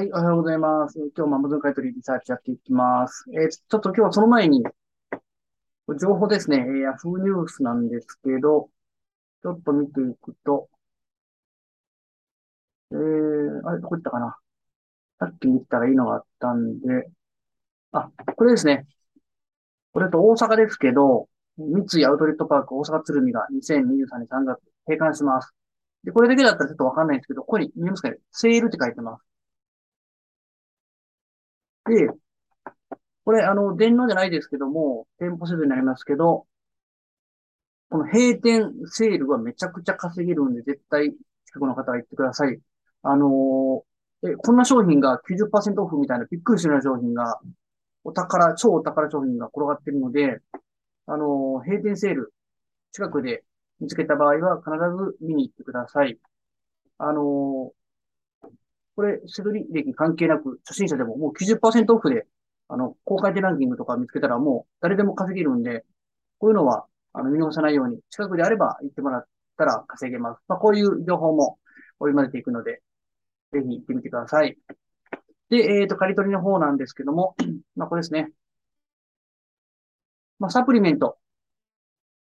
はい、おはようございます。今日も Amazon 買取リサーチやっていきます。えー、ちょっと今日はその前に、情報ですね、えー、Yahoo ニュースなんですけど、ちょっと見ていくと、えー、あれ、どこ行ったかな？さっき見たらいいのがあったんで、あ、これですね。これと大阪ですけど、三井アウトレットパーク大阪鶴見が2023年3月閉館します。で、これだけだったらちょっとわかんないんですけど、ここに見えますかねセールって書いてます。で、これ、あの、電脳じゃないですけども、店舗制度になりますけど、この閉店セールはめちゃくちゃ稼げるんで、絶対近くの方は言ってください。あのー、え、こんな商品が90%オフみたいなびっくりするような商品が、お宝、超お宝商品が転がってるので、あのー、閉店セール、近くで見つけた場合は必ず見に行ってください。あのこれ、セドリ歴関係なく、初心者でももう90%オフで、あの、公開手ランキングとか見つけたらもう誰でも稼げるんで、こういうのは、あの、見逃さないように、近くであれば行ってもらったら稼げます。まあ、こういう情報も織り交ぜていくので、ぜひ行ってみてください。で、えっ、ー、と、刈り取りの方なんですけども、まあ、これですね。まあ、サプリメント。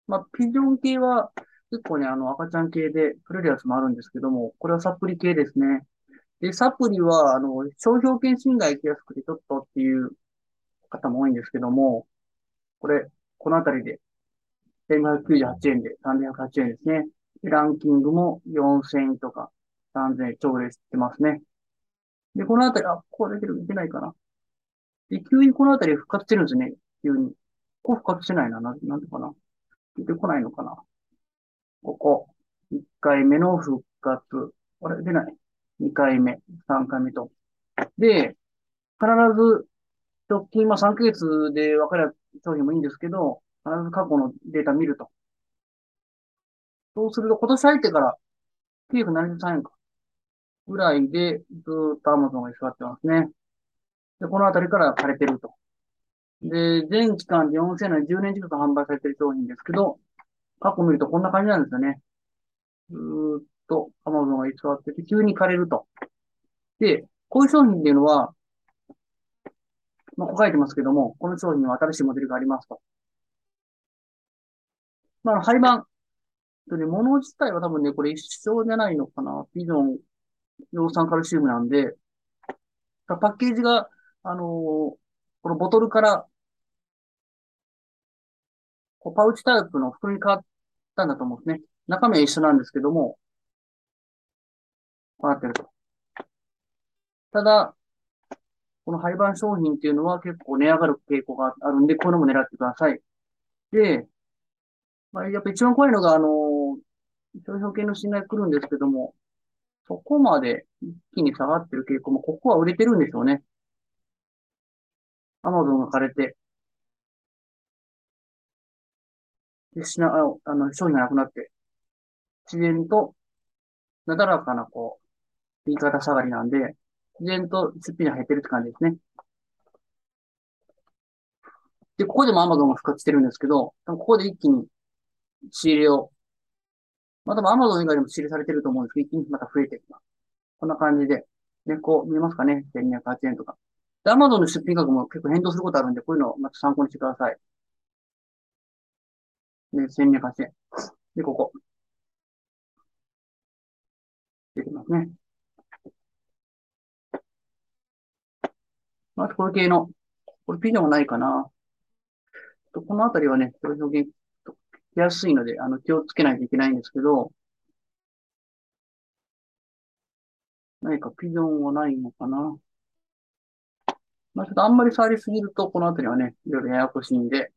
まあ、ピジョン系は結構ね、あの、赤ちゃん系で取れるやつもあるんですけども、これはサプリ系ですね。で、サプリは、あの、商標権侵害きやすくてちょっとっていう方も多いんですけども、これ、このあたりで、1598円で308円ですね。ランキングも4000円とか3000円超で知ってますね。で、このあたり、あ、こう出てる、出ないかな。で、急にこのあたり復活してるんですね。急に。こう復活してないな。な、なんでかな。出てこないのかな。ここ。1回目の復活。あれ、出ない。2回目、3回目と。で、必ず、直近、まあ3ヶ月で分かる商品もいいんですけど、必ず過去のデータ見ると。そうすると、今年入ってから973円か。ぐらいで、ずっと Amazon が居座ってますね。で、このあたりから枯れてると。で、全期間で4000円の10年近く販売されてる商品ですけど、過去見るとこんな感じなんですよね。ずーっと Amazon が居座ってて、急に枯れると。で、こういう商品っていうのは、まあ、ここ書いてますけども、この商品は新しいモデルがありますと。まあ、廃盤。で、物自体は多分ね、これ一緒じゃないのかな。ビジョン、葉酸カルシウムなんで、パッケージが、あのー、このボトルから、こうパウチタイプの袋に変わったんだと思うんですね。中身は一緒なんですけども、こうなってると。ただ、この廃盤商品っていうのは結構値上がる傾向があるんで、こういうのも狙ってください。で、まあ、やっぱ一番怖いのが、あの、商標系の信頼来るんですけども、そこまで一気に下がってる傾向も、ここは売れてるんでしょうね。アマゾンが枯れて、で、しな、あの、商品がなくなって、自然と、なだらかな、こうう、言い方下がりなんで、自然と出費が減ってるって感じですね。で、ここでも Amazon が復活してるんですけど、ここで一気に仕入れを、まあ多分 Amazon 以外でも仕入れされてると思うんですけど、一気にまた増えてきます。こんな感じで、ね、こう見えますかね ?1208 円とか。で、Amazon の出品額も結構変動することあるんで、こういうのをまた参考にしてください。ね、1208円。で、ここ。出てますね。あと、これ系の、これピノもないかな。このあたりはね、これ表現しやすいので、あの、気をつけないといけないんですけど、何かピジョンはないのかな。まあ、ちょっとあんまり触りすぎると、このあたりはね、いろいろややこしいんで。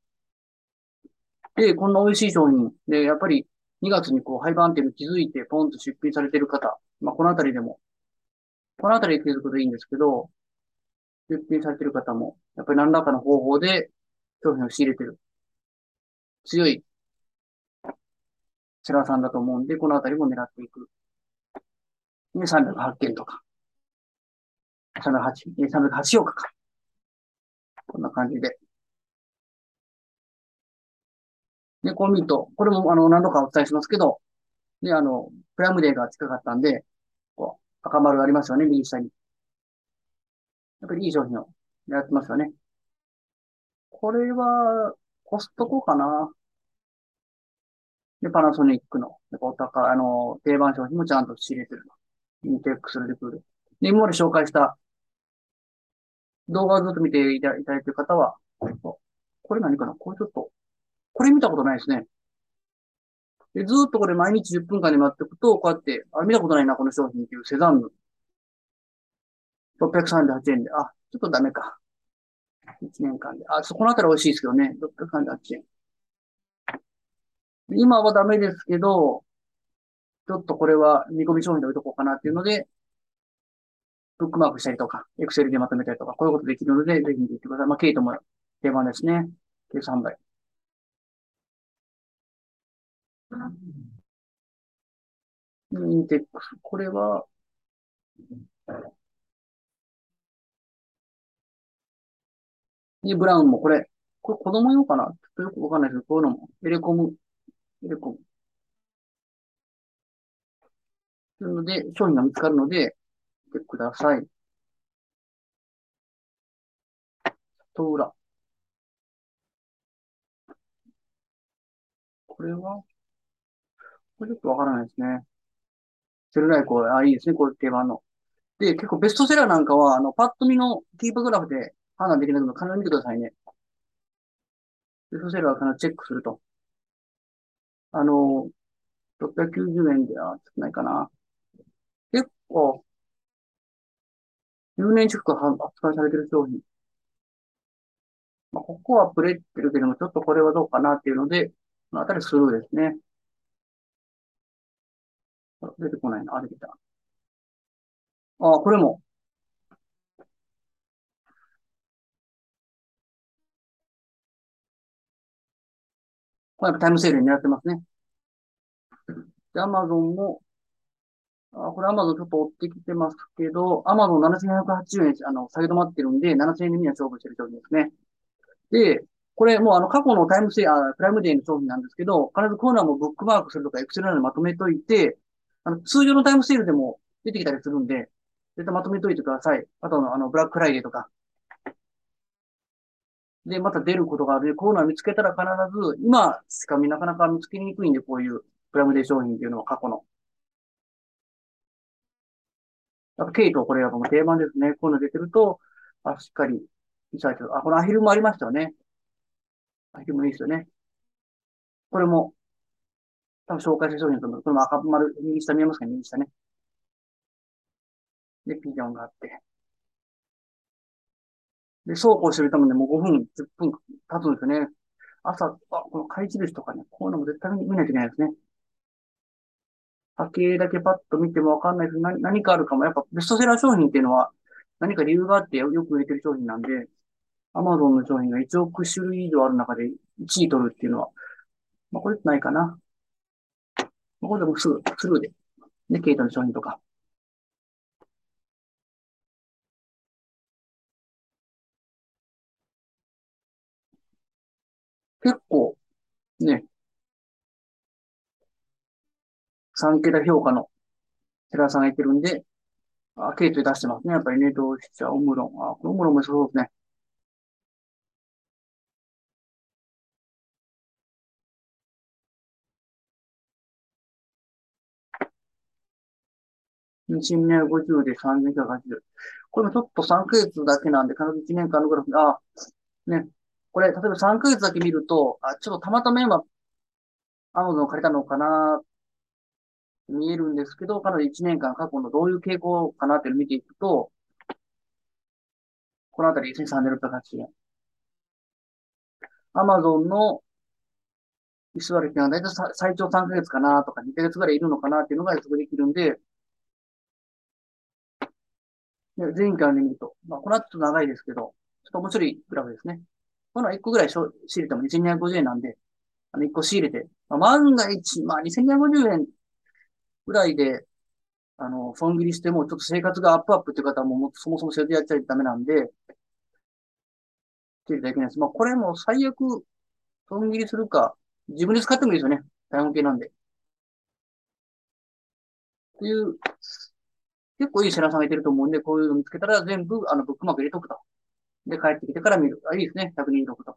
で、こんな美味しい商品。で、やっぱり2月にこう、廃盤っていうの気づいて、ポンと出品されてる方。まあ、このあたりでも、このあたりで気づくといいんですけど、出品されてる方も、やっぱり何らかの方法で商品を仕入れてる。強いセラーさんだと思うんで、このあたりも狙っていく。で、308件とか。308、308億か。こんな感じで。で、こう見ると、これもあの何度かお伝えしますけど、で、あの、プライムデーが近かったんで、こう、赤丸ありますよね、右下に。やっぱりいい商品をやってますよね。これは、コストコかな。で、パナソニックの、お高い、あの、定番商品もちゃんと仕入れてるのインテックスルでクール。で、今まで紹介した動画をずっと見ていただいている方は、これ何かな？これちょっと、これ見たことないですね。で、ずっとこれ毎日10分間で待っていくと、こうやって、あ、見たことないな、この商品っていうセザンヌ。638円で、あ、ちょっとダメか。1年間で。あ、そこのあたり美味しいですけどね。638円。今はダメですけど、ちょっとこれは見込み商品で置いとこうかなっていうので、ブックマークしたりとか、エクセルでまとめたりとか、こういうことできるので、ぜひ見ていってください。まあ、ケイトも定番ですね。ケイト販売。インテックス。これは、で、ブラウンもこれ、これ子供用かな？ちょっとよくわかんないですけど、こういうのも、エレコム、エレコム。というので、商品が見つかるので、見てください。と裏。これは？これちょっとわからないですね。セルライコ、あ、いいですね、こういう定番の。で、結構ベストセラーなんかは、あの、パッと見のキーパグラフで判断できないので、必ず見てくださいね。ベストセラーは必ずチェックすると。あの、690円で、あ、少ないかな。結構、10年近く扱いされてる商品。まあ、ここはプレってるけども、ちょっとこれはどうかなっていうので、このあたりスルーですね。出てこないな。あ、出てきた。あ、これも。これやっぱタイムセールに狙ってますね。で、アマゾンも、あ、これアマゾンちょっと追ってきてますけど、アマゾン7180円、あの、下げ止まってるんで、7000円でみんな勝負してる商品ですね。で、これもうあの過去のタイムセール、プライムデーの商品なんですけど、必ずコーナーもブックマークするとか、エクセルでまとめといて、あの、通常のタイムセールでも出てきたりするんで、絶対まとめといてください。あとの、あの、ブラックフライデーとか。で、また出ることがある。コーナー見つけたら必ず、今しかなかなか見つけにくいんで、こういうプラムデー商品っていうのは過去の。あと、ケイト、これはもう定番ですね。こういうの出てると、あ、しっかり、リサーチあ、このアヒルもありましたよね。アヒルもいいですよね。これも、多分紹介した商品だと思う。これも赤丸、右下見えますかね右下ね。で、ピジョンがあって。で、そうこうしてるためにもう5分、10分経つんですよね。朝、あ、この開示とかね、こういうのも絶対見ないといけないですね。波形だけパッと見てもわかんないです何何かあるかも。やっぱベストセラー商品っていうのは何か理由があってよく売れてる商品なんで、アマゾンの商品が1億種類以上ある中で1位取るっていうのは、まあこれってないかな。まこれでもすぐ、スルーで。ね、ケイトの商品とか。結構、ね、3桁評価の寺さんが言ってるんで、あ、ケイト出してますね。やっぱりね、どうしちゃオムロン。あ、このオムロンもそうですね。2150で3180。これもちょっと3ヶ月だけなんで、必ず1年間のグラフ、あ、ね。これ、例えば3ヶ月だけ見ると、あ、ちょっとたまたま今、アマゾンを借りたのかな、見えるんですけど、かなり1年間過去のどういう傾向かなっていうのを見ていくと、このあたり1380円。アマゾンの居座りっていうのは大体最長3ヶ月かなとか2ヶ月ぐらいいるのかなっていうのが予測できるんで、で前回で見ると、まあ、この後ちょっと長いですけど、ちょっと面白いグラフですね。この1個ぐらい仕入れても2250円なんで、あの1個仕入れて、まあ、万が一、まあ2250円ぐらいで、あの、損切りしても、ちょっと生活がアップアップっていう方はもうそもそもそれやっちゃいダメなんで、っていけないです。まあ、これも最悪、損切りするか、自分で使ってもいいですよね。体温計なんで。っていう結構いいセラさんがいてると思うんで、こういうの見つけたら全部、あの、ブックマーク入れとくと。で、帰ってきてから見る。あ、いいですね。126と。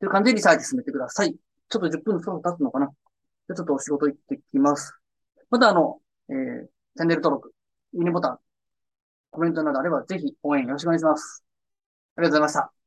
という感じでリサーチ進めてください。ちょっと10分そろそろ経つのかな。で、ちょっとお仕事行ってきます。またあの、えー、チャンネル登録、いいねボタン、コメントなどあればぜひ応援よろしくお願いします。ありがとうございました。